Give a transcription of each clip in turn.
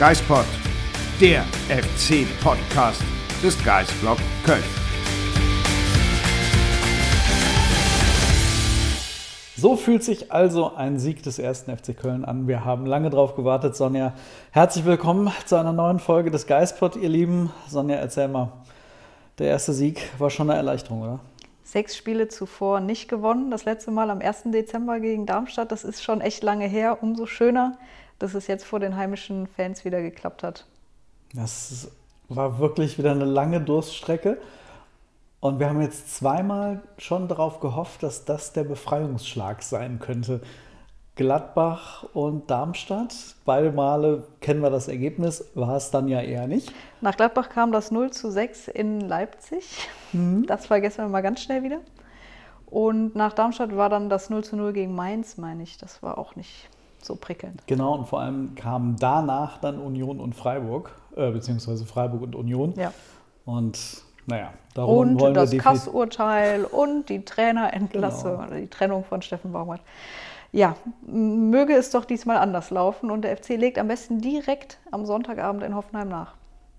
Geispod, der FC-Podcast des Geistblog Köln. So fühlt sich also ein Sieg des ersten FC Köln an. Wir haben lange drauf gewartet, Sonja. Herzlich willkommen zu einer neuen Folge des Geistpod, ihr Lieben. Sonja, erzähl mal. Der erste Sieg war schon eine Erleichterung, oder? Sechs Spiele zuvor nicht gewonnen. Das letzte Mal am 1. Dezember gegen Darmstadt. Das ist schon echt lange her. Umso schöner, dass es jetzt vor den heimischen Fans wieder geklappt hat. Das war wirklich wieder eine lange Durststrecke. Und wir haben jetzt zweimal schon darauf gehofft, dass das der Befreiungsschlag sein könnte. Gladbach und Darmstadt, beide Male kennen wir das Ergebnis, war es dann ja eher nicht. Nach Gladbach kam das 0 zu 6 in Leipzig. Mhm. Das vergessen wir mal ganz schnell wieder. Und nach Darmstadt war dann das 0 zu 0 gegen Mainz, meine ich. Das war auch nicht so prickelnd. Genau, und vor allem kamen danach dann Union und Freiburg, äh, beziehungsweise Freiburg und Union. Ja. Und naja, darum und wollen das wir Kassurteil und die Trainerentlassung Genau. oder die Trennung von Steffen Baumgart. Ja, möge es doch diesmal anders laufen und der FC legt am besten direkt am Sonntagabend in Hoffenheim nach.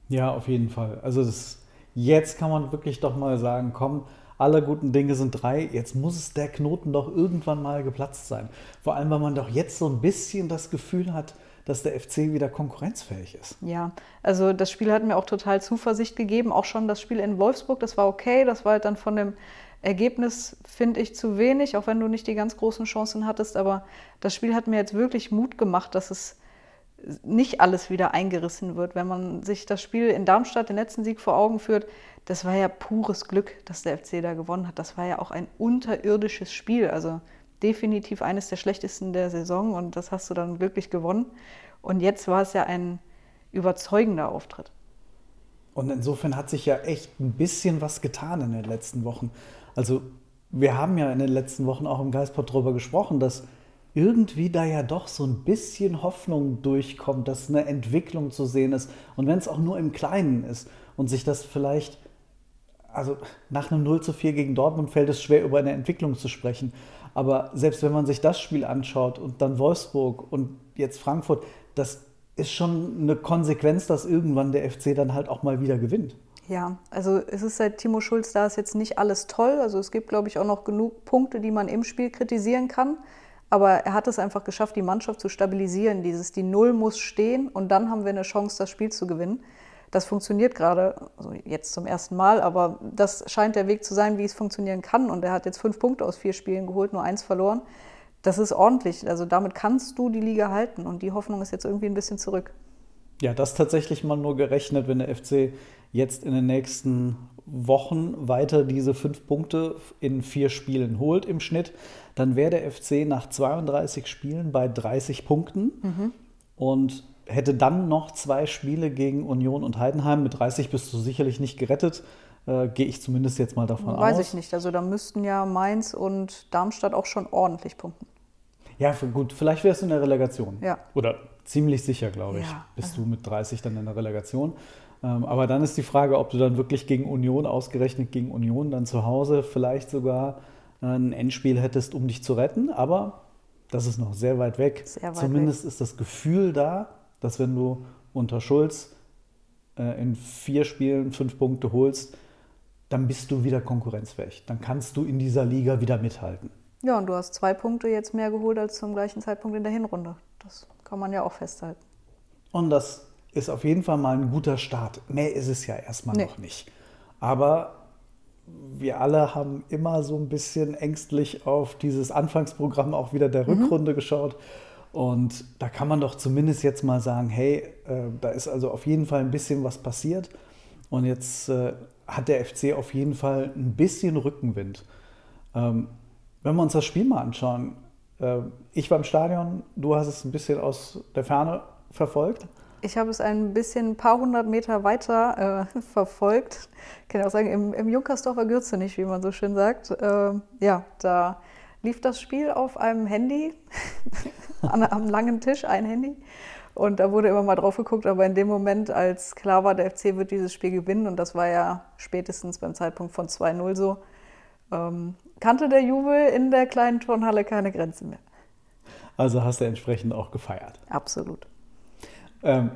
Ja, auf jeden Fall. Also das, jetzt kann man wirklich doch mal sagen, komm, alle guten Dinge sind drei. Jetzt muss es der Knoten doch irgendwann mal geplatzt sein. Vor allem, weil man doch jetzt so ein bisschen das Gefühl hat, dass der FC wieder konkurrenzfähig ist. Ja, also das Spiel hat mir auch total Zuversicht gegeben. Auch schon das Spiel in Wolfsburg, das war okay. Das war halt dann von dem Ergebnis, finde ich, zu wenig, auch wenn du nicht die ganz großen Chancen hattest. Aber das Spiel hat mir jetzt wirklich Mut gemacht, dass es nicht alles wieder eingerissen wird. Wenn man sich das Spiel in Darmstadt, den letzten Sieg vor Augen führt, das war ja pures Glück, dass der FC da gewonnen hat. Das war ja auch ein unterirdisches Spiel. Also definitiv eines der schlechtesten der Saison und das hast du dann glücklich gewonnen. Und jetzt war es ja ein überzeugender Auftritt. Und insofern hat sich ja echt ein bisschen was getan in den letzten Wochen. Also wir haben ja in den letzten Wochen auch im Geistpod darüber gesprochen, dass irgendwie da ja doch so ein bisschen Hoffnung durchkommt, dass eine Entwicklung zu sehen ist. Und wenn es auch nur im Kleinen ist und sich das vielleicht, also nach einem 0 zu 4 gegen Dortmund fällt es schwer, über eine Entwicklung zu sprechen. Aber selbst wenn man sich das Spiel anschaut und dann Wolfsburg und jetzt Frankfurt, das ist schon eine Konsequenz, dass irgendwann der FC dann halt auch mal wieder gewinnt. Ja, also es ist seit Timo Schulz da ist jetzt nicht alles toll. Also es gibt, glaube ich, auch noch genug Punkte, die man im Spiel kritisieren kann. Aber er hat es einfach geschafft, die Mannschaft zu stabilisieren. Dieses, die Null muss stehen und dann haben wir eine Chance, das Spiel zu gewinnen. Das funktioniert gerade, also jetzt zum ersten Mal, aber das scheint der Weg zu sein, wie es funktionieren kann. Und er hat jetzt fünf Punkte aus vier Spielen geholt, nur eins verloren. Das ist ordentlich. Also damit kannst du die Liga halten und die Hoffnung ist jetzt irgendwie ein bisschen zurück. Ja, das tatsächlich mal nur gerechnet, wenn der FC jetzt in den nächsten Wochen weiter diese fünf Punkte in vier Spielen holt im Schnitt, dann wäre der FC nach 32 Spielen bei 30 Punkten und hätte dann noch zwei Spiele gegen Union und Heidenheim. Mit 30 bist du sicherlich nicht gerettet, äh, gehe ich zumindest jetzt mal davon Weiß aus. ich nicht. Also da müssten ja Mainz und Darmstadt auch schon ordentlich punkten. Ja, gut, vielleicht wärst du in der Relegation. Ja. Oder ziemlich sicher, glaube ich, Ja, bist du mit 30 dann in der Relegation. Ähm, aber dann ist die Frage, ob du dann wirklich gegen Union, ausgerechnet gegen Union, dann zu Hause vielleicht sogar äh, ein Endspiel hättest, um dich zu retten. Aber das ist noch sehr weit weg. Sehr weit Zumindest ist das Gefühl da, dass wenn du unter Schulz äh, in vier Spielen fünf Punkte holst, dann bist du wieder konkurrenzfähig. Dann kannst du in dieser Liga wieder mithalten. Ja, und du hast zwei Punkte jetzt mehr geholt als zum gleichen Zeitpunkt in der Hinrunde. Das kann man ja auch festhalten. Und das ist auf jeden Fall mal ein guter Start. Mehr ist es ja erstmal Nee. noch nicht. Aber wir alle haben immer so ein bisschen ängstlich auf dieses Anfangsprogramm auch wieder der Rückrunde geschaut. Und da kann man doch zumindest jetzt mal sagen, hey, äh, da ist also auf jeden Fall ein bisschen was passiert. Und jetzt äh, hat der FC auf jeden Fall ein bisschen Rückenwind. Ähm, wenn wir uns das Spiel mal anschauen, äh, ich war im Stadion, du hast es ein bisschen aus der Ferne verfolgt. Ich habe es ein bisschen ein paar hundert Meter weiter äh, verfolgt. Ich kann auch sagen, im, im Junkersdorfer Gürze nicht, wie man so schön sagt. Äh, ja, da lief das Spiel auf einem Handy, an, am langen Tisch ein Handy. Und da wurde immer mal drauf geguckt, aber in dem Moment, als klar war, der FC wird dieses Spiel gewinnen, und das war ja spätestens beim Zeitpunkt von 2-0 so, ähm, kannte der Jubel in der kleinen Turnhalle keine Grenzen mehr. Also hast du entsprechend auch gefeiert. Absolut. Ähm,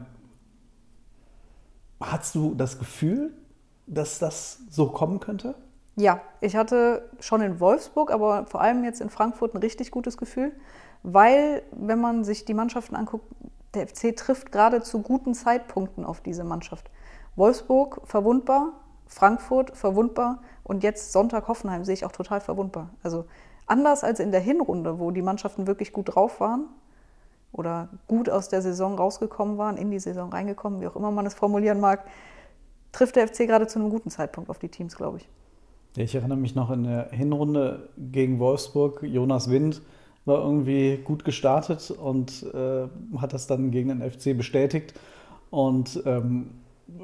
hast du das Gefühl, dass das so kommen könnte? Ja, ich hatte schon in Wolfsburg, aber vor allem jetzt in Frankfurt ein richtig gutes Gefühl, weil, wenn man sich die Mannschaften anguckt, der FC trifft gerade zu guten Zeitpunkten auf diese Mannschaft. Wolfsburg verwundbar, Frankfurt verwundbar und jetzt Sonntag Hoffenheim sehe ich auch total verwundbar. Also anders als in der Hinrunde, wo die Mannschaften wirklich gut drauf waren, oder gut aus der Saison rausgekommen waren, in die Saison reingekommen, wie auch immer man es formulieren mag, trifft der FC gerade zu einem guten Zeitpunkt auf die Teams, glaube ich. Ja, ich erinnere mich noch in der Hinrunde gegen Wolfsburg, Jonas Wind war irgendwie gut gestartet und äh, hat das dann gegen den FC bestätigt. Und ähm,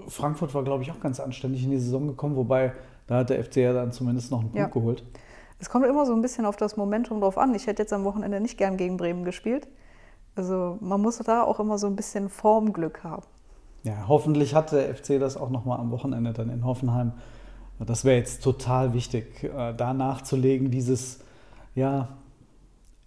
Frankfurt war, glaube ich, auch ganz anständig in die Saison gekommen, wobei da hat der FC ja dann zumindest noch einen Punkt ja. geholt. Es kommt immer so ein bisschen auf das Momentum drauf an. Ich hätte jetzt am Wochenende nicht gern gegen Bremen gespielt. Also man muss da auch immer so ein bisschen Formglück haben. Ja, hoffentlich hat der FC das auch nochmal am Wochenende dann in Hoffenheim. Das wäre jetzt total wichtig, äh, da nachzulegen, dieses, ja,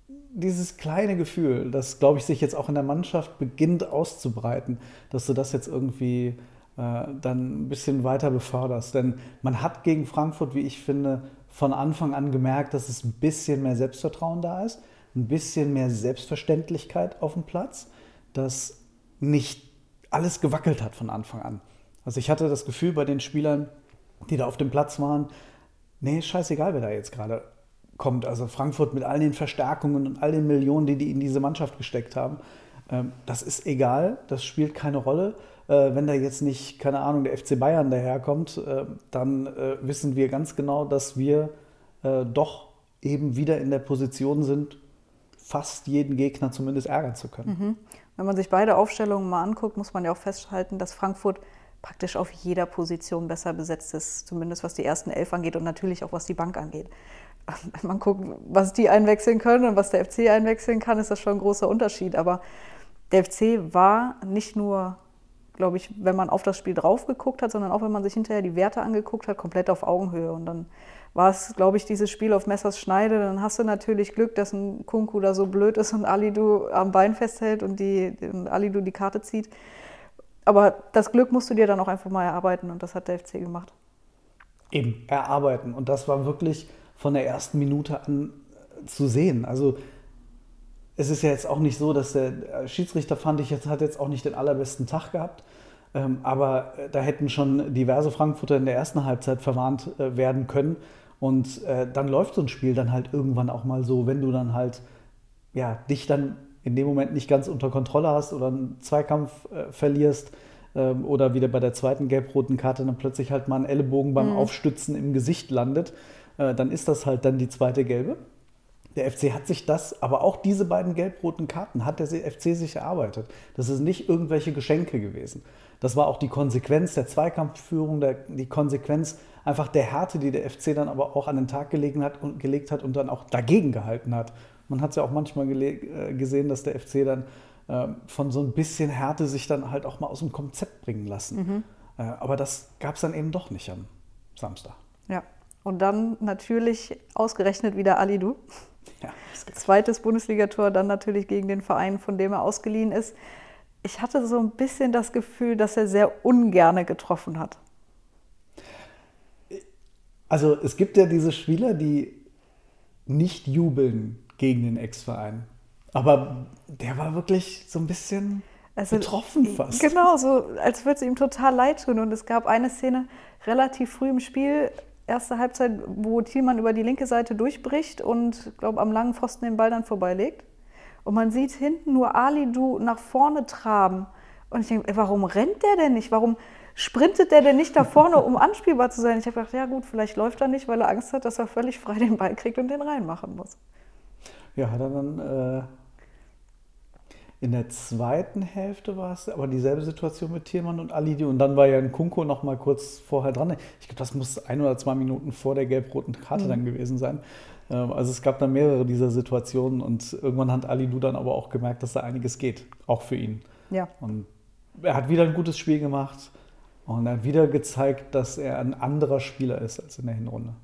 dieses kleine Gefühl, das, glaube ich, sich jetzt auch in der Mannschaft beginnt auszubreiten, dass du das jetzt irgendwie äh, dann ein bisschen weiter beförderst. Denn man hat gegen Frankfurt, wie ich finde, von Anfang an gemerkt, dass es ein bisschen mehr Selbstvertrauen da ist ein bisschen mehr Selbstverständlichkeit auf dem Platz, dass nicht alles gewackelt hat von Anfang an. Also ich hatte das Gefühl bei den Spielern, die da auf dem Platz waren, nee, scheißegal, wer da jetzt gerade kommt. Also Frankfurt mit all den Verstärkungen und all den Millionen, die die in diese Mannschaft gesteckt haben, ähm, das ist egal, das spielt keine Rolle. Äh, wenn da jetzt nicht, keine Ahnung, der FC Bayern daherkommt, äh, dann äh, wissen wir ganz genau, dass wir doch eben wieder in der Position sind, fast jeden Gegner zumindest ärgern zu können. Mhm. Wenn man sich beide Aufstellungen mal anguckt, muss man ja auch festhalten, dass Frankfurt praktisch auf jeder Position besser besetzt ist, zumindest was die ersten elf angeht und natürlich auch was die Bank angeht. Wenn man guckt, was die einwechseln können und was der FC einwechseln kann, ist das schon ein großer Unterschied. Aber der FC war nicht nur, glaube ich, wenn man auf das Spiel drauf geguckt hat, sondern auch wenn man sich hinterher die Werte angeguckt hat, komplett auf Augenhöhe. Und dann war es, glaube ich, dieses Spiel auf Messers Schneide. Dann hast du natürlich Glück, dass ein Kunku da so blöd ist und Alidu am Bein festhält und, die, und Alidu die Karte zieht. Aber das Glück musst du dir dann auch einfach mal erarbeiten und das hat der FC gemacht. Eben, erarbeiten. Und das war wirklich von der ersten Minute an zu sehen. Also es ist ja jetzt auch nicht so, dass der Schiedsrichter, fand ich, jetzt hat jetzt auch nicht den allerbesten Tag gehabt. Ähm, aber da hätten schon diverse Frankfurter in der ersten Halbzeit verwarnt äh, werden können. Und äh, dann läuft so ein Spiel dann halt irgendwann auch mal so, wenn du dann halt ja, dich dann in dem Moment nicht ganz unter Kontrolle hast oder einen Zweikampf äh, verlierst ähm, oder wieder bei der zweiten gelb-roten Karte dann plötzlich halt mal ein Ellenbogen beim mhm. Aufstützen im Gesicht landet, äh, dann ist das halt dann die zweite gelbe. Der FC hat sich das, aber auch diese beiden gelb-roten Karten hat der FC sich erarbeitet. Das ist nicht irgendwelche Geschenke gewesen. Das war auch die Konsequenz der Zweikampfführung, der, die Konsequenz einfach der Härte, die der FC dann aber auch an den Tag gelegen hat und, gelegt hat und dann auch dagegen gehalten hat. Man hat es ja auch manchmal äh, gesehen, dass der FC dann äh, von so ein bisschen Härte sich dann halt auch mal aus dem Konzept bringen lassen. Mhm. Äh, aber das gab es dann eben doch nicht am Samstag. Ja, und dann natürlich ausgerechnet wieder Alidu. Ja, Zweites Bundesligator, dann natürlich gegen den Verein, von dem er ausgeliehen ist. Ich hatte so ein bisschen das Gefühl, dass er sehr ungerne getroffen hat. Also es gibt ja diese Spieler, die nicht jubeln gegen den Ex-Verein. Aber der war wirklich so ein bisschen also, betroffen fast. Genau, so als würde es ihm total leid tun. Und es gab eine Szene relativ früh im Spiel, erste Halbzeit, wo Thielmann über die linke Seite durchbricht und, glaube am langen Pfosten den Ball dann vorbeilegt. Und man sieht hinten nur Ali Du nach vorne traben. Und ich denke, warum rennt der denn nicht? Warum sprintet der denn nicht da vorne, um anspielbar zu sein? Ich habe gedacht, ja gut, vielleicht läuft er nicht, weil er Angst hat, dass er völlig frei den Ball kriegt und den reinmachen muss. Ja, hat er dann äh, in der zweiten Hälfte war es aber dieselbe Situation mit Thielmann und Alidi und dann war ja ein Kunko noch mal kurz vorher dran. Ich glaube, das muss ein oder zwei Minuten vor der gelb-roten Karte mhm. dann gewesen sein. Ähm, also es gab dann mehrere dieser Situationen und irgendwann hat Alidu dann aber auch gemerkt, dass da einiges geht, auch für ihn. Ja. Und er hat wieder ein gutes Spiel gemacht und er hat wieder gezeigt, dass er ein anderer Spieler ist als in der Hinrunde.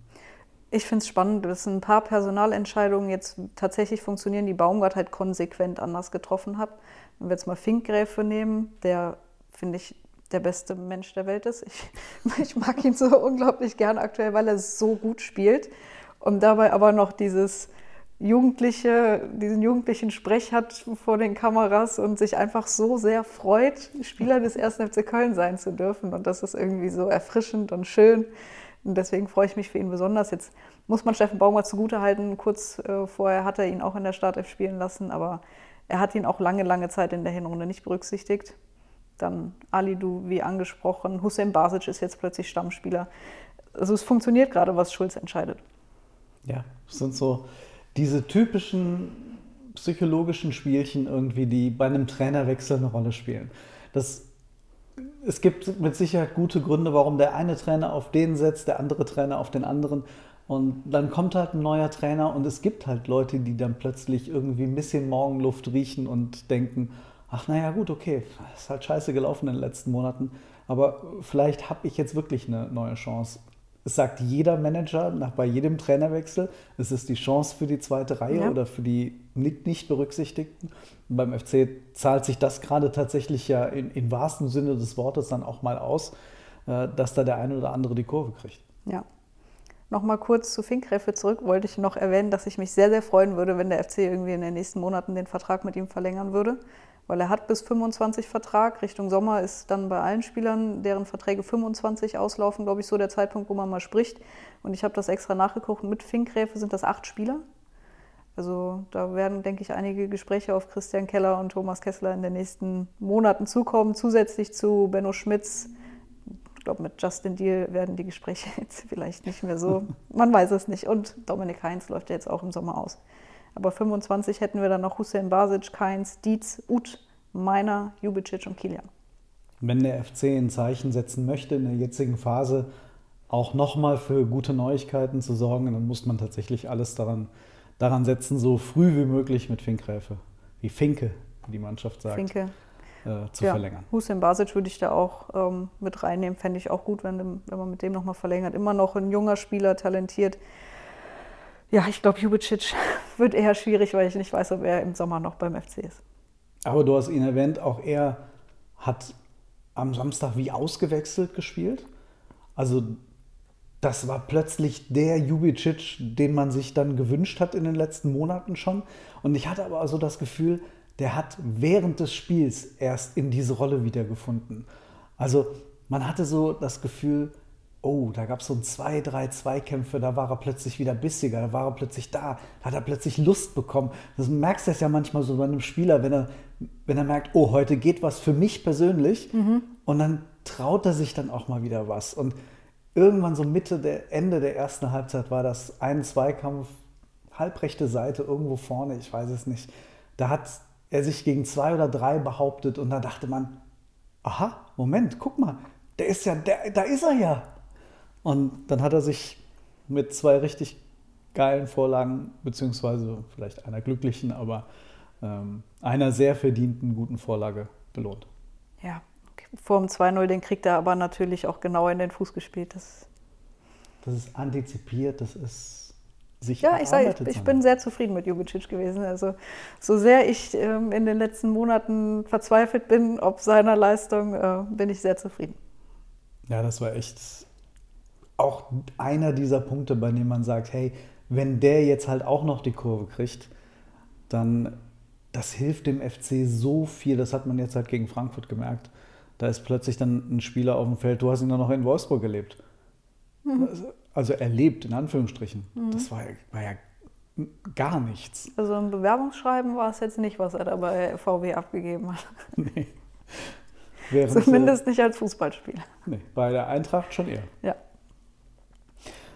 Ich finde es spannend, dass ein paar Personalentscheidungen jetzt tatsächlich funktionieren, die Baumgart halt konsequent anders getroffen hat. Wenn wir jetzt mal Finkgräfe nehmen, der, finde ich, der beste Mensch der Welt ist. Ich, ich mag ihn so unglaublich gern aktuell, weil er so gut spielt und dabei aber noch dieses Jugendliche, diesen jugendlichen Sprech hat vor den Kameras und sich einfach so sehr freut, Spieler des 1. FC Köln sein zu dürfen. Und das ist irgendwie so erfrischend und schön. Und deswegen freue ich mich für ihn besonders. Jetzt muss man Steffen Baumgart zugutehalten. Kurz äh, vorher hat er ihn auch in der Startelf spielen lassen, aber er hat ihn auch lange, lange Zeit in der Hinrunde nicht berücksichtigt. Dann Alidu, wie angesprochen. Hussein Basic ist jetzt plötzlich Stammspieler. Also es funktioniert gerade, was Schulz entscheidet. Ja, es sind so diese typischen psychologischen Spielchen irgendwie, die bei einem Trainerwechsel eine Rolle spielen. Das, es gibt mit Sicherheit gute Gründe, warum der eine Trainer auf den setzt, der andere Trainer auf den anderen. Und dann kommt halt ein neuer Trainer und es gibt halt Leute, die dann plötzlich irgendwie ein bisschen Morgenluft riechen und denken, ach naja gut, okay, ist halt scheiße gelaufen in den letzten Monaten, aber vielleicht habe ich jetzt wirklich eine neue Chance es sagt jeder Manager nach bei jedem Trainerwechsel, es ist die Chance für die zweite Reihe ja. oder für die nicht, nicht Berücksichtigten. Und beim FC zahlt sich das gerade tatsächlich ja in, im wahrsten Sinne des Wortes dann auch mal aus, äh, dass da der eine oder andere die Kurve kriegt. Ja. Nochmal kurz zu Finkgräfe zurück, wollte ich noch erwähnen, dass ich mich sehr, sehr freuen würde, wenn der FC irgendwie in den nächsten Monaten den Vertrag mit ihm verlängern würde weil er hat bis 25 Vertrag. Richtung Sommer ist dann bei allen Spielern, deren Verträge 25 auslaufen, glaube ich, so der Zeitpunkt, wo man mal spricht. Und ich habe das extra nachgeguckt. Mit Finkgräfe sind das acht Spieler. Also da werden, denke ich, einige Gespräche auf Christian Keller und Thomas Kessler in den nächsten Monaten zukommen. Zusätzlich zu Benno Schmitz. Ich glaube, mit Justin Deal werden die Gespräche jetzt vielleicht nicht mehr so. Man weiß es nicht. Und Dominik Heinz läuft ja jetzt auch im Sommer aus. Aber 25 hätten wir dann noch Hussein Basic, Keins, Dietz, Ut, Meiner, Jubicic und Kilian. Wenn der FC ein Zeichen setzen möchte in der jetzigen Phase, auch nochmal für gute Neuigkeiten zu sorgen, dann muss man tatsächlich alles daran, daran setzen, so früh wie möglich mit Finkgräfe, wie Finke, wie die Mannschaft sagt, Finke. Äh, zu ja. verlängern. Hussein Basic würde ich da auch ähm, mit reinnehmen, fände ich auch gut, wenn, wenn man mit dem nochmal verlängert. Immer noch ein junger Spieler, talentiert. Ja, ich glaube, Jubicic wird eher schwierig, weil ich nicht weiß, ob er im Sommer noch beim FC ist. Aber du hast ihn erwähnt, auch er hat am Samstag wie ausgewechselt gespielt. Also das war plötzlich der Jubicic, den man sich dann gewünscht hat in den letzten Monaten schon. Und ich hatte aber also das Gefühl, der hat während des Spiels erst in diese Rolle wiedergefunden. Also man hatte so das Gefühl, oh, da gab es so ein zwei, drei Zweikämpfe, da war er plötzlich wieder bissiger, da war er plötzlich da, da hat er plötzlich Lust bekommen. Das merkst du ja manchmal so bei einem Spieler, wenn er, wenn er merkt, oh, heute geht was für mich persönlich mhm. und dann traut er sich dann auch mal wieder was. Und irgendwann so Mitte der Ende der ersten Halbzeit war das ein Zweikampf, halbrechte Seite irgendwo vorne, ich weiß es nicht. Da hat er sich gegen zwei oder drei behauptet und da dachte man, aha, Moment, guck mal, der ist ja, der, da ist er ja. Und dann hat er sich mit zwei richtig geilen Vorlagen, beziehungsweise vielleicht einer glücklichen, aber ähm, einer sehr verdienten guten Vorlage belohnt. Ja, vor dem 2-0, den kriegt er aber natürlich auch genau in den Fuß gespielt. Das, das ist antizipiert, das ist sich Ja, ich, sage, ich, ich bin sehr zufrieden mit Jubicic gewesen. Also so sehr ich ähm, in den letzten Monaten verzweifelt bin, ob seiner Leistung, äh, bin ich sehr zufrieden. Ja, das war echt auch einer dieser Punkte, bei dem man sagt, hey, wenn der jetzt halt auch noch die Kurve kriegt, dann das hilft dem FC so viel. Das hat man jetzt halt gegen Frankfurt gemerkt. Da ist plötzlich dann ein Spieler auf dem Feld. Du hast ihn dann noch in Wolfsburg erlebt. Mhm. Also erlebt, in Anführungsstrichen. Mhm. Das war, war, ja gar nichts. Also ein Bewerbungsschreiben war es jetzt nicht, was er da bei VW abgegeben hat. Nee. Während, äh, Zumindest nicht als Fußballspiel. Nee, bei der Eintracht schon eher. Ja.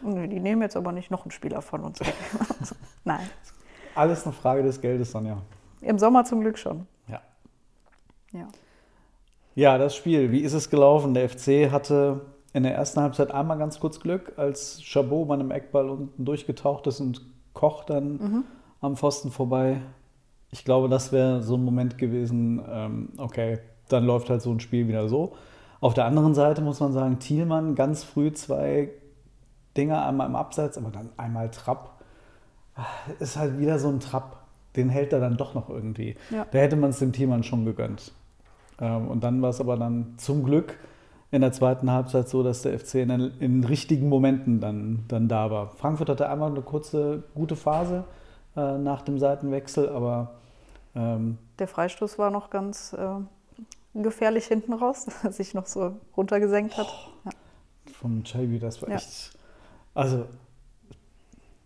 Nö, die nehmen jetzt aber nicht noch einen Spieler von uns weg. Nein. Alles eine Frage des Geldes, Sonja. Im Sommer zum Glück schon. Ja. Ja. Ja, das Spiel, wie ist es gelaufen? Der FC hatte in der ersten Halbzeit einmal ganz kurz Glück, als Chabot bei einem Eckball unten durchgetaucht ist und Koch dann am Pfosten vorbei. Ich glaube, das wäre so ein Moment gewesen, ähm, okay, dann läuft halt so ein Spiel wieder so. Auf der anderen Seite muss man sagen, Thielmann ganz früh zwei Dinger, einmal im Abseits, aber dann einmal Trapp. Ist halt wieder so ein Trapp. Den hält er dann doch noch irgendwie. Ja. Da hätte man es dem Thielmann schon gegönnt. Ähm, und dann war es aber dann zum Glück in der zweiten Halbzeit so, dass der FC in, den- in richtigen Momenten dann, dann da war. Frankfurt hatte einmal eine kurze, gute Phase äh, nach dem Seitenwechsel, aber ähm, Der Freistoß war noch ganz äh, gefährlich hinten raus, dass er sich noch so runtergesenkt hat. Ja. vom Chalby, das war Ja. echt. Also,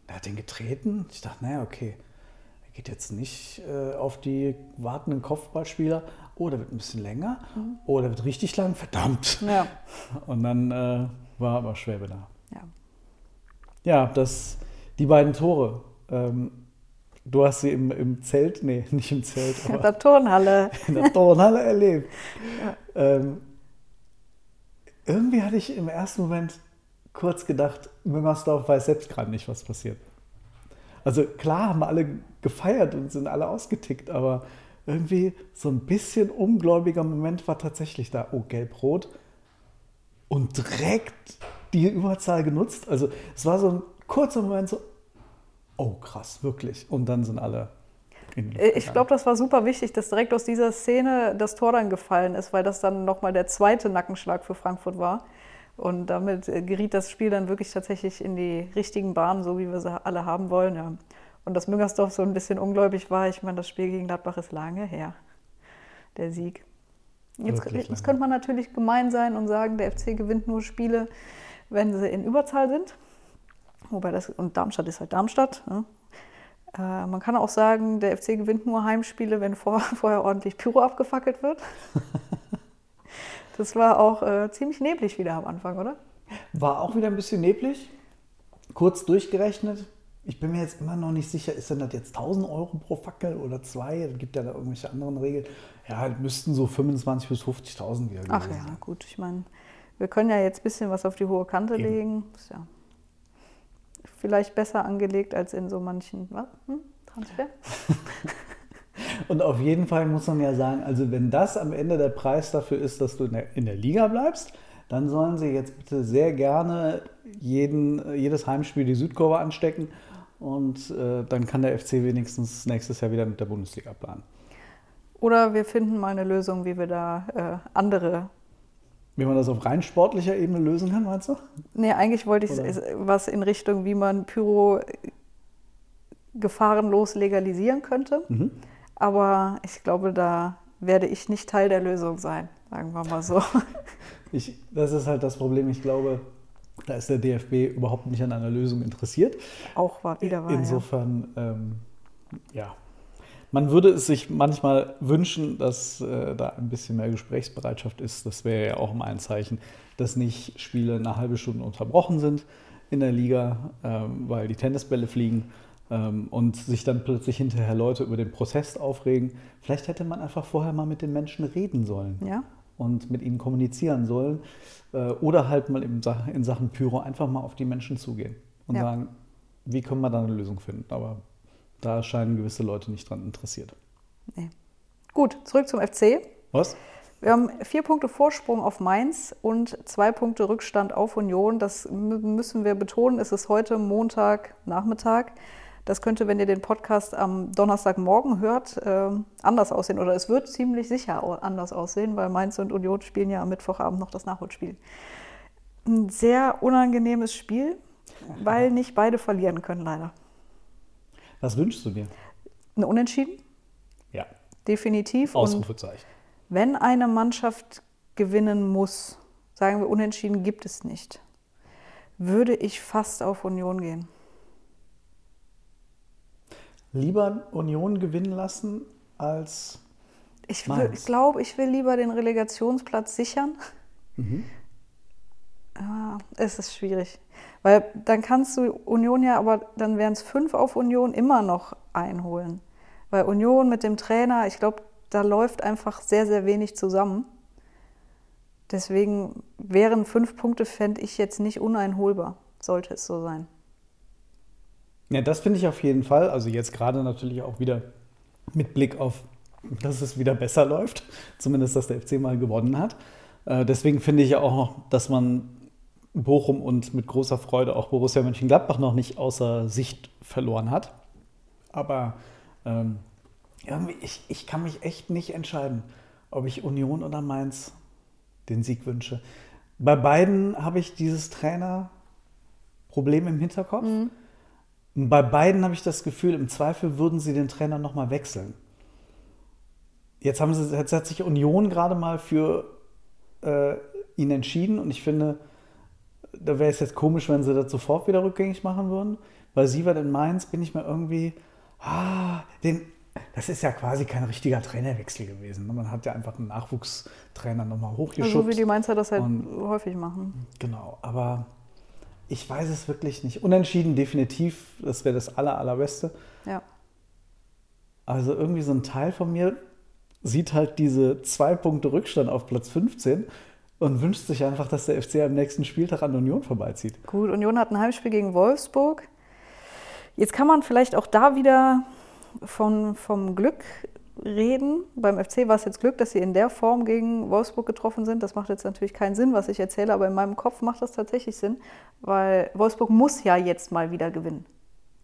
er hat den getreten. Ich dachte, naja, okay. Er geht jetzt nicht äh, auf die wartenden Kopfballspieler. Oh, der wird ein bisschen länger. Oh, der wird richtig lang. Verdammt. Ja. Und dann äh, war aber Schwäbe da. ja. Ja, das, die beiden Tore. Ähm, du hast sie im, im Zelt, nee, nicht im Zelt, In aber der Turnhalle. in der Turnhalle erlebt. Ähm, irgendwie hatte ich im ersten Moment kurz gedacht, Müngersdorf weiß selbst gerade nicht, was passiert. Also klar haben alle gefeiert und sind alle ausgetickt, aber irgendwie so ein bisschen ungläubiger Moment war tatsächlich da. Oh, gelb-rot. Und direkt die Überzahl genutzt. Also es war so ein kurzer Moment so, oh krass, wirklich. Und dann sind alle Äh, Ich glaube, das war super wichtig, dass direkt aus dieser Szene das Tor dann gefallen ist, weil das dann nochmal der zweite Nackenschlag für Frankfurt war. Und damit äh, geriet das Spiel dann wirklich tatsächlich in die richtigen Bahnen, so wie wir sie alle haben wollen. Ja. Und dass Müngersdorf so ein bisschen ungläubig war, ich meine, das Spiel gegen Gladbach ist lange her, der Sieg. Jetzt, jetzt könnte man natürlich gemein sein und sagen, der FC gewinnt nur Spiele, wenn sie in Überzahl sind. Wobei das, und Darmstadt ist halt Darmstadt. Ne? Äh, man kann auch sagen, der FC gewinnt nur Heimspiele, wenn vor, vorher ordentlich Pyro abgefackelt wird. das war auch äh, ziemlich neblig wieder am Anfang, oder? War auch wieder ein bisschen neblig. Kurz durchgerechnet. Ich bin mir jetzt immer noch nicht sicher, ist denn das jetzt 1000 Euro pro Fackel oder zwei? Es gibt ja da irgendwelche anderen Regeln. Ja, es müssten so 25.000 bis 50.000 wieder Ach ja, gut. Ich meine, wir können ja jetzt ein bisschen was auf die hohe Kante Eben. legen. Ist ja vielleicht besser angelegt als in so manchen was? Hm? Transfer. Und auf jeden Fall muss man ja sagen, also wenn das am Ende der Preis dafür ist, dass du in der, in der Liga bleibst, dann sollen sie jetzt bitte sehr gerne jeden, jedes Heimspiel die Südkurve anstecken und äh, dann kann der FC wenigstens nächstes Jahr wieder mit der Bundesliga planen. Oder wir finden mal eine Lösung, wie wir da äh, andere Wie man das auf rein sportlicher Ebene lösen kann, meinst du? Nee, eigentlich wollte ich Oder? was in Richtung, wie man Pyro gefahrenlos legalisieren könnte. Mhm. Aber ich glaube, da werde ich nicht Teil der Lösung sein, sagen wir mal so. Ich, das ist halt das Problem. Ich glaube, da ist der DFB überhaupt nicht an einer Lösung interessiert. Auch war wieder wahr. Ja. Insofern, ähm, ja. Man würde es sich manchmal wünschen, dass äh, da ein bisschen mehr Gesprächsbereitschaft ist. Das wäre ja auch mal ein Zeichen, dass nicht Spiele eine halbe Stunde unterbrochen sind in der Liga, ähm, weil die Tennisbälle fliegen und sich dann plötzlich hinterher Leute über den Prozess aufregen. Vielleicht hätte man einfach vorher mal mit den Menschen reden sollen Ja? und mit ihnen kommunizieren sollen. Äh, Oder halt mal in Sa- in Sachen Pyro einfach mal auf die Menschen zugehen und Ja. sagen, wie können wir da eine Lösung finden? Aber da scheinen gewisse Leute nicht dran interessiert. Nee. Gut, zurück zum FC. Was? Wir haben vier Punkte Vorsprung auf Mainz und zwei Punkte Rückstand auf Union. Das mü- müssen wir betonen. Es ist heute Montag Nachmittag. Das könnte, wenn ihr den Podcast am Donnerstagmorgen hört, ähm, anders aussehen. Oder es wird ziemlich sicher anders aussehen, weil Mainz und Union spielen ja am Mittwochabend noch das Nachholspiel. Ein sehr unangenehmes Spiel, weil nicht beide verlieren können, leider. Was wünschst du dir? Ein Unentschieden, Ja, definitiv. Und Ausrufezeichen. Wenn eine Mannschaft gewinnen muss, sagen wir unentschieden gibt es nicht, würde ich fast auf Union gehen. Lieber Union gewinnen lassen als Ich glaube, ich will lieber den Relegationsplatz sichern. Mhm. Ja, es ist schwierig. Weil dann kannst du Union ja, aber dann wären es fünf auf Union immer noch einholen. Weil Union mit dem Trainer, ich glaube, da läuft einfach sehr, sehr wenig zusammen. Deswegen wären fünf Punkte, fände ich jetzt nicht uneinholbar, sollte es so sein. Ja, das finde ich auf jeden Fall. Also jetzt gerade natürlich auch wieder mit Blick auf, dass es wieder besser läuft. Zumindest, dass der FC mal gewonnen hat. Äh, deswegen finde ich auch noch, dass man Bochum und mit großer Freude auch Borussia Mönchengladbach noch nicht außer Sicht verloren hat. Aber ähm, ich, ich kann mich echt nicht entscheiden, ob ich Union oder Mainz den Sieg wünsche. Bei beiden habe ich dieses Trainerproblem im Hinterkopf. Bei beiden habe ich das Gefühl, im Zweifel würden sie den Trainer nochmal wechseln. Jetzt, haben sie, jetzt hat sich Union gerade mal für äh, ihn entschieden und ich finde, da wäre es jetzt komisch, wenn sie das sofort wieder rückgängig machen würden. Bei Sievert in Mainz bin ich mir irgendwie, ah, den, das ist ja quasi kein richtiger Trainerwechsel gewesen. Man hat ja einfach einen Nachwuchstrainer nochmal hochgeschubst. Also wie die Mainzer das halt Und- häufig machen. Genau, aber ich weiß es wirklich nicht. Unentschieden definitiv, das wäre das aller, allerbeste. Ja. Also irgendwie so ein Teil von mir sieht halt diese zwei Punkte Rückstand auf Platz 15 und wünscht sich einfach, dass der FC am nächsten Spieltag an Union vorbeizieht. Gut, Union hat ein Heimspiel gegen Wolfsburg. Jetzt kann man vielleicht auch da wieder von, vom Glück reden. Beim FC war es jetzt Glück, dass sie in der Form gegen Wolfsburg getroffen sind. Das macht jetzt natürlich keinen Sinn, was ich erzähle, aber in meinem Kopf macht das tatsächlich Sinn, weil Wolfsburg muss ja jetzt mal wieder gewinnen.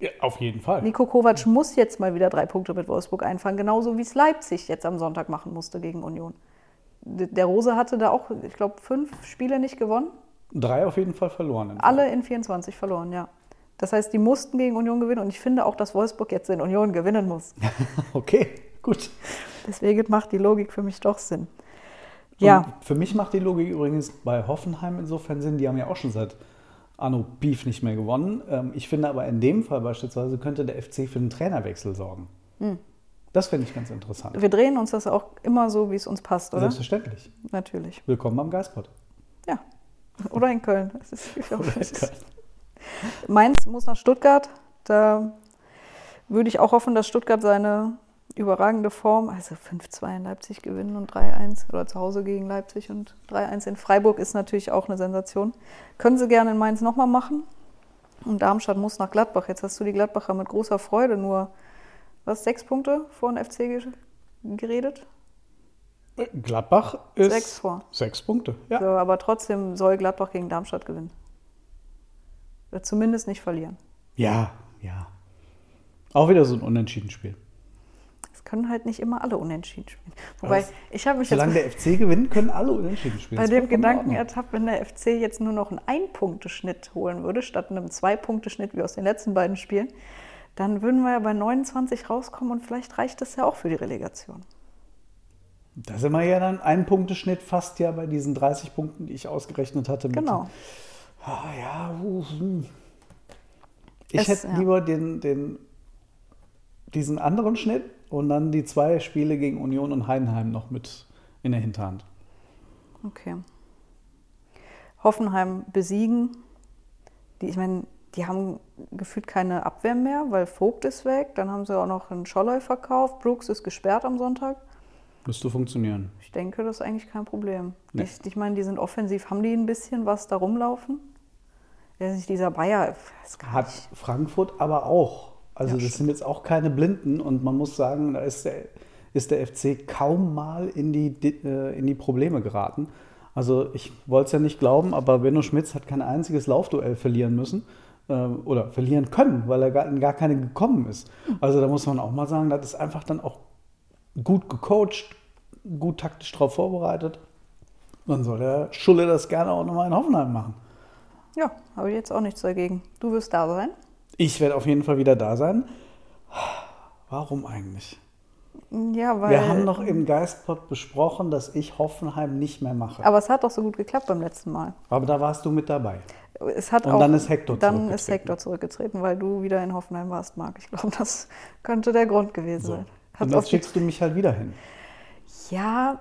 Ja, auf jeden Fall. Nico Kovac muss jetzt mal wieder drei Punkte mit Wolfsburg einfangen, genauso wie es Leipzig jetzt am Sonntag machen musste gegen Union. Der Rose hatte da auch, ich glaube, fünf Spiele nicht gewonnen. Drei auf jeden Fall verloren. Alle in 24 verloren, ja. Das heißt, die mussten gegen Union gewinnen und ich finde auch, dass Wolfsburg jetzt in Union gewinnen muss. Okay, gut. Deswegen macht die Logik für mich doch Sinn. Ja, Und für mich macht die Logik übrigens bei Hoffenheim insofern Sinn, die haben ja auch schon seit Anno Beef nicht mehr gewonnen. Ähm, Ich finde aber in dem Fall beispielsweise könnte der FC für einen Trainerwechsel sorgen. Hm. Das finde ich ganz interessant. wir drehen uns das auch immer so, wie es uns passt, oder? Selbstverständlich. Natürlich. Willkommen am Geistpot. Ja. Oder in Köln. Das ist, ich glaube, Oder in Köln. Mainz muss nach Stuttgart. Da würde ich auch hoffen, dass Stuttgart seine überragende Form, also 5-2 in Leipzig gewinnen und 3-1 oder zu Hause gegen Leipzig und 3-1 in Freiburg ist natürlich auch eine Sensation. Können sie gerne in Mainz nochmal machen. Und Darmstadt muss nach Gladbach. Jetzt hast du die Gladbacher mit großer Freude nur, was, sechs Punkte vor den FC ge- geredet? Gladbach ist Sechs vor. Sechs Punkte, ja. So, aber trotzdem soll Gladbach gegen Darmstadt gewinnen. Oder zumindest nicht verlieren. Ja, ja. Auch wieder so ein Unentschieden-Spiel. Es können halt nicht immer alle unentschieden spielen. Wobei, Was? ich habe mich Solange der FC gewinnt, können alle Unentschieden spielen. bei Das dem Gedanken ertappt, wenn der FC jetzt nur noch einen Ein-Punkte-Schnitt holen würde, statt einem Zwei-Punkte-Schnitt wie aus den letzten beiden Spielen, dann würden wir ja bei 29 rauskommen und vielleicht reicht das ja auch für die Relegation. Da sind wir ja dann ein Punkteschnitt fast ja bei diesen 30 Punkten, die ich ausgerechnet hatte. Genau. Ah, ja. Ich Es- hätte ja. lieber den, den, diesen anderen Schnitt und dann die zwei Spiele gegen Union und Heidenheim noch mit in der Hinterhand. Okay. Hoffenheim besiegen. Die, ich meine, die haben gefühlt keine Abwehr mehr, weil Vogt ist weg. Dann haben sie auch noch einen Scholloy verkauft. Brooks ist gesperrt am Sonntag. Müsste funktionieren. Ich denke, das ist eigentlich kein Problem. Nee. Ich, ich meine, die sind offensiv, haben die ein bisschen was da rumlaufen? Ja, nicht dieser Bayer, Hat. Frankfurt aber auch. Also Ja, das sind jetzt auch keine Blinden und man muss sagen, da ist der, ist der FC kaum mal in die, Di- äh, in die Probleme geraten. Also ich wollte es ja nicht glauben, aber Benno Schmitz hat kein einziges Laufduell verlieren müssen äh, oder verlieren können, weil er gar, in gar keine gekommen ist. Also da muss man auch mal sagen, das ist einfach dann auch gut gecoacht, gut taktisch darauf vorbereitet. Dann soll der Schulle das gerne auch nochmal in Hoffenheim machen. Ja, habe ich jetzt auch nichts dagegen. Du wirst da sein? Ich werde auf jeden Fall wieder da sein. Warum eigentlich? Ja, weil. Wir haben noch im Geistpod besprochen, dass ich Hoffenheim nicht mehr mache. aber es hat doch so gut geklappt beim letzten Mal. Aber da warst du mit dabei. Es hat Und auch, dann ist Hector Dann zurückgetreten. ist Hector zurückgetreten, weil du wieder in Hoffenheim warst, Marc. Ich glaube, das könnte der Grund gewesen So. sein. Und Hat's jetzt schickst du mich halt wieder hin. Ja,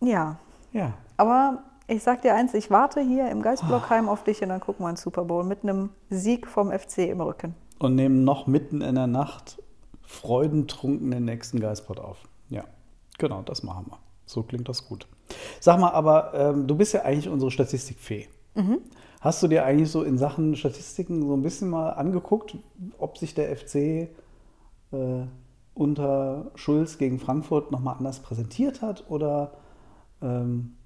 ja. Ja. Aber ich sag dir eins, ich warte hier im Geistblockheim auf dich und dann gucken wir einen Super Bowl mit einem Sieg vom FC im Rücken. Und nehmen noch mitten in der Nacht freudentrunken den nächsten Geistpot auf. Ja, genau, das machen wir. So klingt das gut. Sag mal, aber ähm, du bist ja eigentlich unsere Statistikfee. Hast du dir eigentlich so in Sachen Statistiken so ein bisschen mal angeguckt, ob sich der FC äh, unter Schulz gegen Frankfurt nochmal anders präsentiert hat? Oder ähm,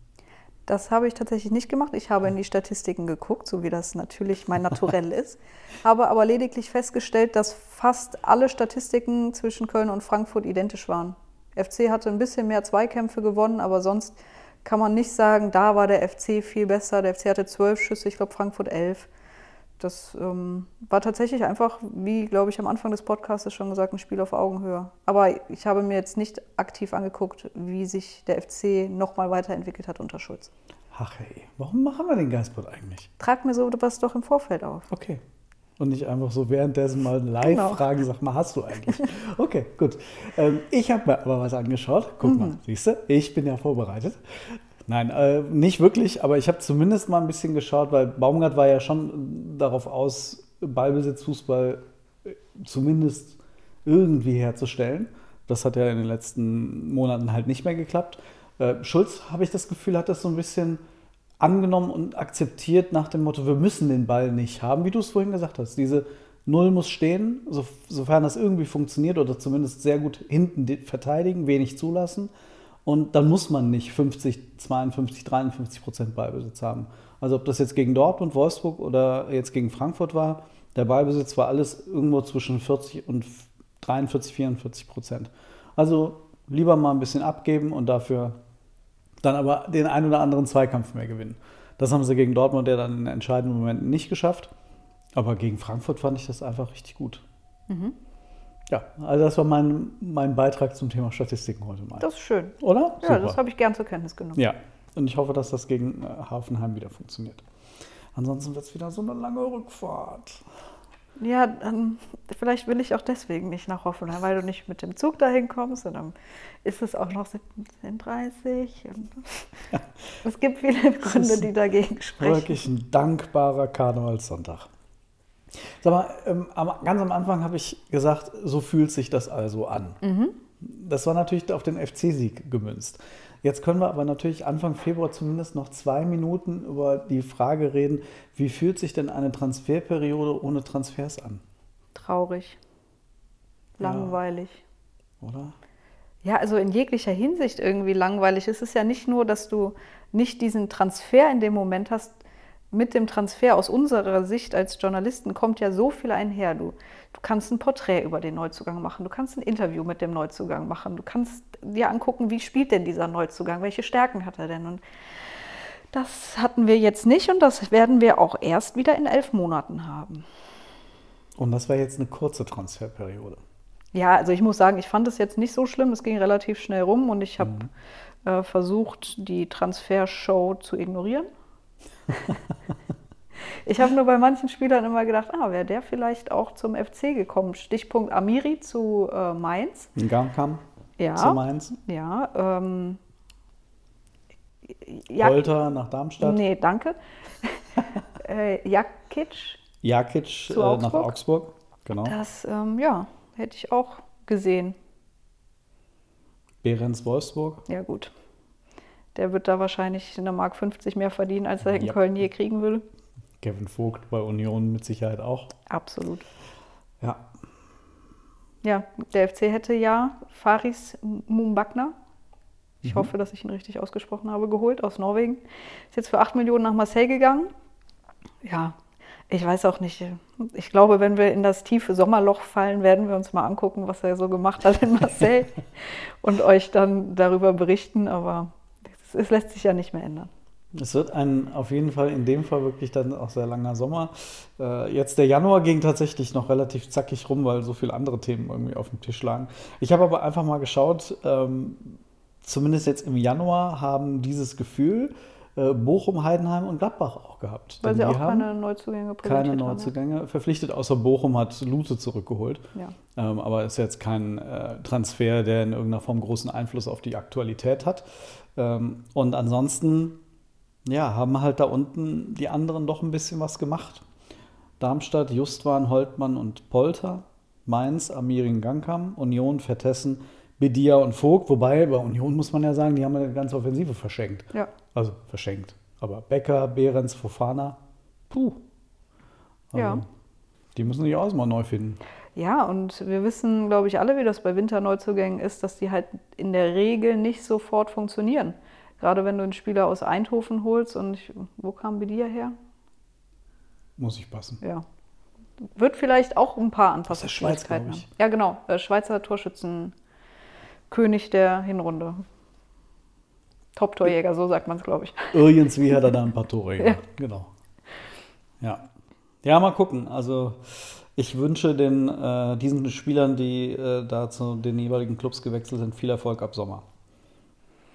Das habe ich tatsächlich nicht gemacht. Ich habe in die Statistiken geguckt, so wie das natürlich mein Naturell ist. Habe aber lediglich festgestellt, dass fast alle Statistiken zwischen Köln und Frankfurt identisch waren. FC hatte ein bisschen mehr Zweikämpfe gewonnen, aber sonst kann man nicht sagen, da war der FC viel besser. Der FC hatte zwölf Schüsse, ich glaube Frankfurt elf. Das ähm, war tatsächlich einfach, wie glaube ich am Anfang des Podcasts schon gesagt, ein Spiel auf Augenhöhe. Aber ich habe mir jetzt nicht aktiv angeguckt, wie sich der FC nochmal weiterentwickelt hat unter Schulz. ach hey, warum machen wir den Geistpot eigentlich? Trag mir so was doch im Vorfeld auf. Okay. Und nicht einfach so währenddessen mal live Genau. fragen, sag mal, hast du eigentlich? Okay, gut. Ähm, ich habe mir aber was angeschaut. Guck mal, siehst du, ich bin ja vorbereitet. Nein, äh, nicht wirklich, aber ich habe zumindest mal ein bisschen geschaut, weil Baumgart war ja schon darauf aus, Ballbesitz, Fußball äh, zumindest irgendwie herzustellen. Das hat ja in den letzten Monaten halt nicht mehr geklappt. Äh, Schulz, habe ich das Gefühl, hat das so ein bisschen angenommen und akzeptiert nach dem Motto, wir müssen den Ball nicht haben, wie du es vorhin gesagt hast. Diese Null muss stehen, so, sofern das irgendwie funktioniert oder zumindest sehr gut hinten verteidigen, wenig zulassen. Und dann muss man nicht 50, 52, 53 Prozent Ballbesitz haben. Also ob das jetzt gegen Dortmund, Wolfsburg oder jetzt gegen Frankfurt war, der Ballbesitz war alles irgendwo zwischen 40 und 43, 44 Prozent. Also lieber mal ein bisschen abgeben und dafür dann aber den ein oder anderen Zweikampf mehr gewinnen. Das haben sie gegen Dortmund ja dann in entscheidenden Momenten nicht geschafft. Aber gegen Frankfurt fand ich das einfach richtig gut. Ja, also das war mein, mein Beitrag zum Thema Statistiken heute mal. Das ist schön. Oder? Ja, das habe ich gern zur Kenntnis genommen. Ja, und ich hoffe, dass das gegen äh, Hafenheim wieder funktioniert. Ansonsten wird es wieder so eine lange Rückfahrt. Ja, dann, vielleicht will ich auch deswegen nicht nach Hoffenheim, weil du nicht mit dem Zug dahin kommst und dann ist es auch noch 17.30 und es gibt viele Gründe, die dagegen sprechen. Wirklich ein dankbarer Karnevalssonntag. Sag mal, ähm, ganz am Anfang habe ich gesagt, so fühlt sich das also an. Das war natürlich auf den FC-Sieg gemünzt. Jetzt können wir aber natürlich Anfang Februar zumindest noch zwei Minuten über die Frage reden, wie fühlt sich denn eine Transferperiode ohne Transfers an? Traurig. Ja. Langweilig. Oder? Ja, also in jeglicher Hinsicht irgendwie langweilig. Es ist ja nicht nur, dass du nicht diesen Transfer in dem Moment hast. Mit dem Transfer aus unserer Sicht als Journalisten kommt ja so viel einher. Du, du kannst ein Porträt über den Neuzugang machen, du kannst ein Interview mit dem Neuzugang machen, du kannst dir angucken, wie spielt denn dieser Neuzugang, welche Stärken hat er denn. Und das hatten wir jetzt nicht und das werden wir auch erst wieder in elf Monaten haben. Und das war jetzt eine kurze Transferperiode. Ja, also ich muss sagen, ich fand es jetzt nicht so schlimm. Es ging relativ schnell rum und ich habe äh, versucht, die Transfershow zu ignorieren. ich habe nur bei manchen Spielern immer gedacht, ah, wäre der vielleicht auch zum FC gekommen. Stichpunkt Amiri zu äh, Mainz. Ein Garnkam Ja. zu Mainz, Ja. Ähm, Jak Polter nach Darmstadt, nee, danke. äh, Jakic, Jakic Zu äh, nach Augsburg? Augsburg. Genau. das ähm, ja, hätte ich auch gesehen. Behrens Wolfsburg. Ja, gut. Der wird da wahrscheinlich eine Mark 50 mehr verdienen, als er in Ja. Köln je kriegen würde. Kevin Vogt bei Union mit Sicherheit auch. Absolut. Ja, Ja, der FC hätte ja Faris Mumbagna, ich Mhm. hoffe, dass ich ihn richtig ausgesprochen habe, geholt aus Norwegen. Ist jetzt für 8 Millionen nach Marseille gegangen. Ja, ich weiß auch nicht. Ich glaube, wenn wir in das tiefe Sommerloch fallen, werden wir uns mal angucken, was er so gemacht hat in Marseille und euch dann darüber berichten. Aber es, es lässt sich ja nicht mehr ändern. Es wird ein auf jeden Fall in dem Fall wirklich dann auch sehr langer Sommer. Äh, jetzt der Januar ging tatsächlich noch relativ zackig rum, weil so viele andere Themen irgendwie auf dem Tisch lagen. Ich habe aber einfach mal geschaut, ähm, zumindest jetzt im Januar haben dieses Gefühl, äh, Bochum, Heidenheim und Gladbach auch gehabt. Weil Denn sie auch haben keine Neuzugänge keine haben, Neuzugänge verpflichtet, außer Bochum hat Lute zurückgeholt. Ja. Ähm, aber ist jetzt kein äh, Transfer, der in irgendeiner Form großen Einfluss auf die Aktualität hat. Ähm, und ansonsten, ja, haben halt da unten die anderen doch ein bisschen was gemacht. Darmstadt, Justwan, Holtmann und Polter, Mainz, Amirin Gangkam, Union, Vertessen, Bedia und Vogt. Wobei bei Union muss man ja sagen, die haben eine ganze Offensive verschenkt. Ja. Also verschenkt. Aber Becker, Behrens, Fofana, puh. Also, Ja. Die müssen sich auch mal neu finden. Ja, und wir wissen, glaube ich, alle, wie das bei Winterneuzugängen ist, dass die halt in der Regel nicht sofort funktionieren. Gerade wenn du einen Spieler aus Eindhoven holst und ich, wo kam Bedia her? Muss ich passen. Ja. Wird vielleicht auch ein paar glaub haben. Ja, genau. Der Schweizer Torschützenkönig der Hinrunde. Top-Torjäger, so sagt man es, glaube ich. Irgendwie hat er da ein paar Tore gemacht. Ja. Genau. Ja. Ja, mal gucken. Also ich wünsche den, äh, diesen Spielern, die äh, da zu den jeweiligen Clubs gewechselt sind, viel Erfolg ab Sommer.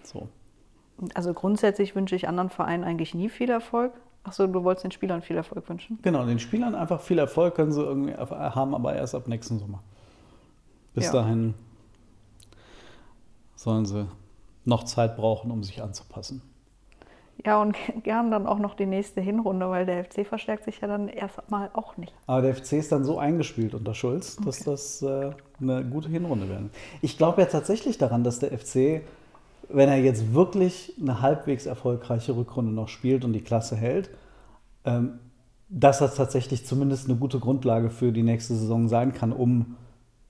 So. Also grundsätzlich wünsche ich anderen Vereinen eigentlich nie viel Erfolg. Achso, du wolltest den Spielern viel Erfolg wünschen. Genau, den Spielern einfach viel Erfolg können sie irgendwie haben, aber erst ab nächsten Sommer. Bis Ja. dahin sollen sie noch Zeit brauchen, um sich anzupassen. Ja, und gern dann auch noch die nächste Hinrunde, weil der FC verstärkt sich ja dann erst mal auch nicht. Aber der FC ist dann so eingespielt unter Schulz, dass das äh, eine gute Hinrunde werden. Ich glaube ja tatsächlich daran, dass der FC, wenn er jetzt wirklich eine halbwegs erfolgreiche Rückrunde noch spielt und die Klasse hält, ähm, dass das tatsächlich zumindest eine gute Grundlage für die nächste Saison sein kann, um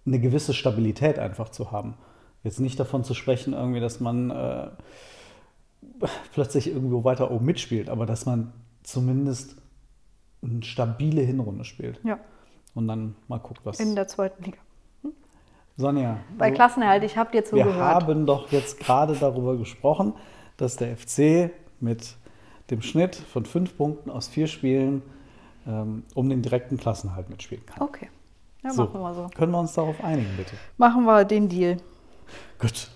eine gewisse Stabilität einfach zu haben. Jetzt nicht davon zu sprechen, irgendwie, dass man äh, plötzlich irgendwo weiter oben mitspielt, aber dass man zumindest eine stabile Hinrunde spielt. Ja, Und dann mal guckt, was. in der zweiten Liga. Sonja, Bei Klassenerhalt, ich habe dir wir zugehört. haben doch jetzt gerade darüber gesprochen, dass der FC mit dem Schnitt von fünf Punkten aus vier Spielen ähm, um den direkten Klassenhalt mitspielen kann. Okay, ja, So, machen wir so. Können wir uns darauf einigen, bitte? Machen wir den Deal. Gut.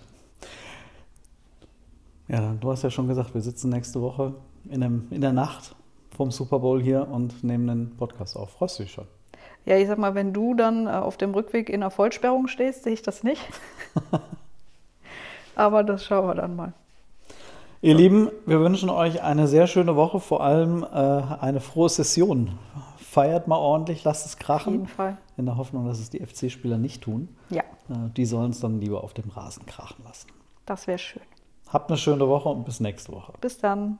Ja, du hast ja schon gesagt, wir sitzen nächste Woche in, dem, in der Nacht vom Super Bowl hier und nehmen den Podcast auf. Freust du dich schon? Ja, ich sag mal, wenn du dann äh, auf dem Rückweg in der Vollsperrung stehst, sehe ich das nicht. Aber das schauen wir dann mal. Ihr Lieben, wir wünschen euch eine sehr schöne Woche, vor allem äh, eine frohe Session. Feiert mal ordentlich, lasst es Auf krachen. jeden Fall. In der Hoffnung, dass es die FC-Spieler nicht tun. Ja, Äh, die sollen es dann lieber auf dem Rasen krachen lassen. das wäre schön. Habt eine schöne Woche und bis nächste Woche. Bis dann.